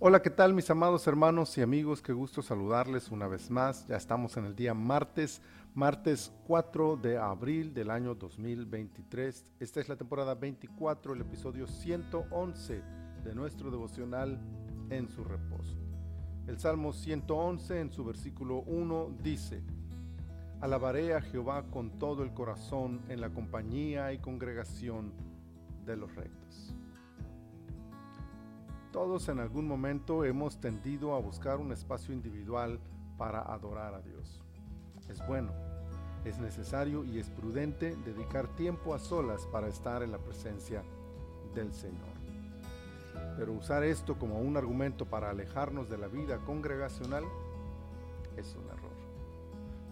Hola, ¿qué tal mis amados hermanos y amigos? Qué gusto saludarles una vez más. Ya estamos en el día martes, martes 4 de abril del año 2023. Esta es la temporada 24, el episodio 111 de nuestro devocional en su reposo. El Salmo 111 en su versículo 1 dice, Alabaré a Jehová con todo el corazón en la compañía y congregación de los rectos. Todos en algún momento hemos tendido a buscar un espacio individual para adorar a Dios. Es bueno, es necesario y es prudente dedicar tiempo a solas para estar en la presencia del Señor. Pero usar esto como un argumento para alejarnos de la vida congregacional es un error.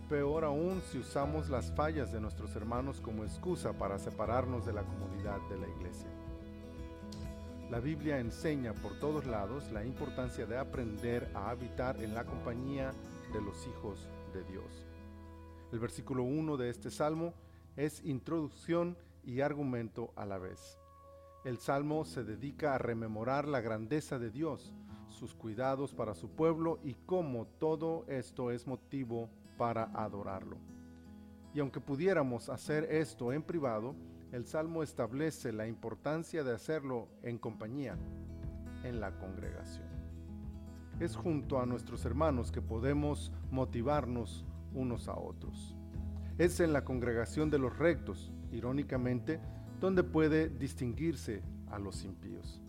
Peor aún si usamos las fallas de nuestros hermanos como excusa para separarnos de la comunidad de la iglesia. La Biblia enseña por todos lados la importancia de aprender a habitar en la compañía de los hijos de Dios. El versículo 1 de este salmo es introducción y argumento a la vez. El salmo se dedica a rememorar la grandeza de Dios, sus cuidados para su pueblo y cómo todo esto es motivo para adorarlo. Y aunque pudiéramos hacer esto en privado, el Salmo establece la importancia de hacerlo en compañía, en la congregación. Es junto a nuestros hermanos que podemos motivarnos unos a otros. Es en la congregación de los rectos, irónicamente, donde puede distinguirse a los impíos.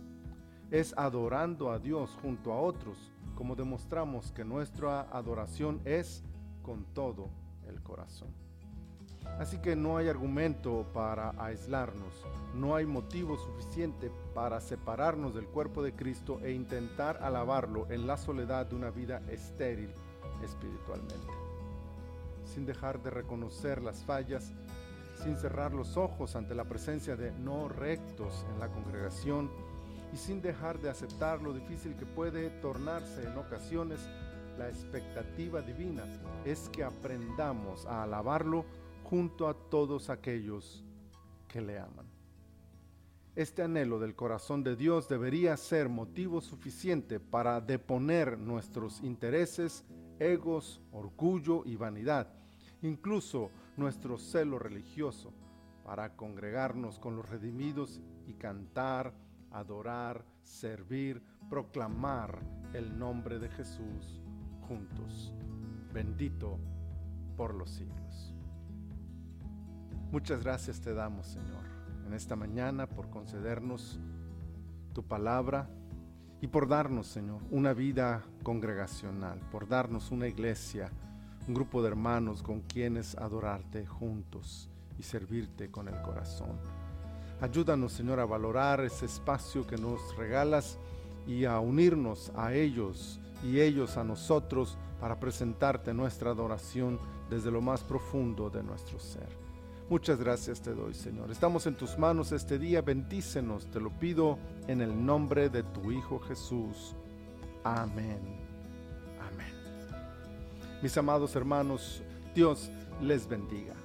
Es adorando a Dios junto a otros como demostramos que nuestra adoración es con todo el corazón. Así que no hay argumento para aislarnos, no hay motivo suficiente para separarnos del cuerpo de Cristo e intentar alabarlo en la soledad de una vida estéril espiritualmente. Sin dejar de reconocer las fallas, sin cerrar los ojos ante la presencia de no rectos en la congregación y sin dejar de aceptar lo difícil que puede tornarse en ocasiones, la expectativa divina es que aprendamos a alabarlo junto a todos aquellos que le aman. Este anhelo del corazón de Dios debería ser motivo suficiente para deponer nuestros intereses, egos, orgullo y vanidad, incluso nuestro celo religioso, para congregarnos con los redimidos y cantar, adorar, servir, proclamar el nombre de Jesús juntos. Bendito por los siglos. Muchas gracias te damos, Señor, en esta mañana por concedernos tu palabra y por darnos, Señor, una vida congregacional, por darnos una iglesia, un grupo de hermanos con quienes adorarte juntos y servirte con el corazón. Ayúdanos, Señor, a valorar ese espacio que nos regalas y a unirnos a ellos y ellos a nosotros para presentarte nuestra adoración desde lo más profundo de nuestro ser. Muchas gracias te doy, Señor. Estamos en tus manos este día. Bendícenos, te lo pido en el nombre de tu Hijo Jesús. Amén. Amén. Mis amados hermanos, Dios les bendiga.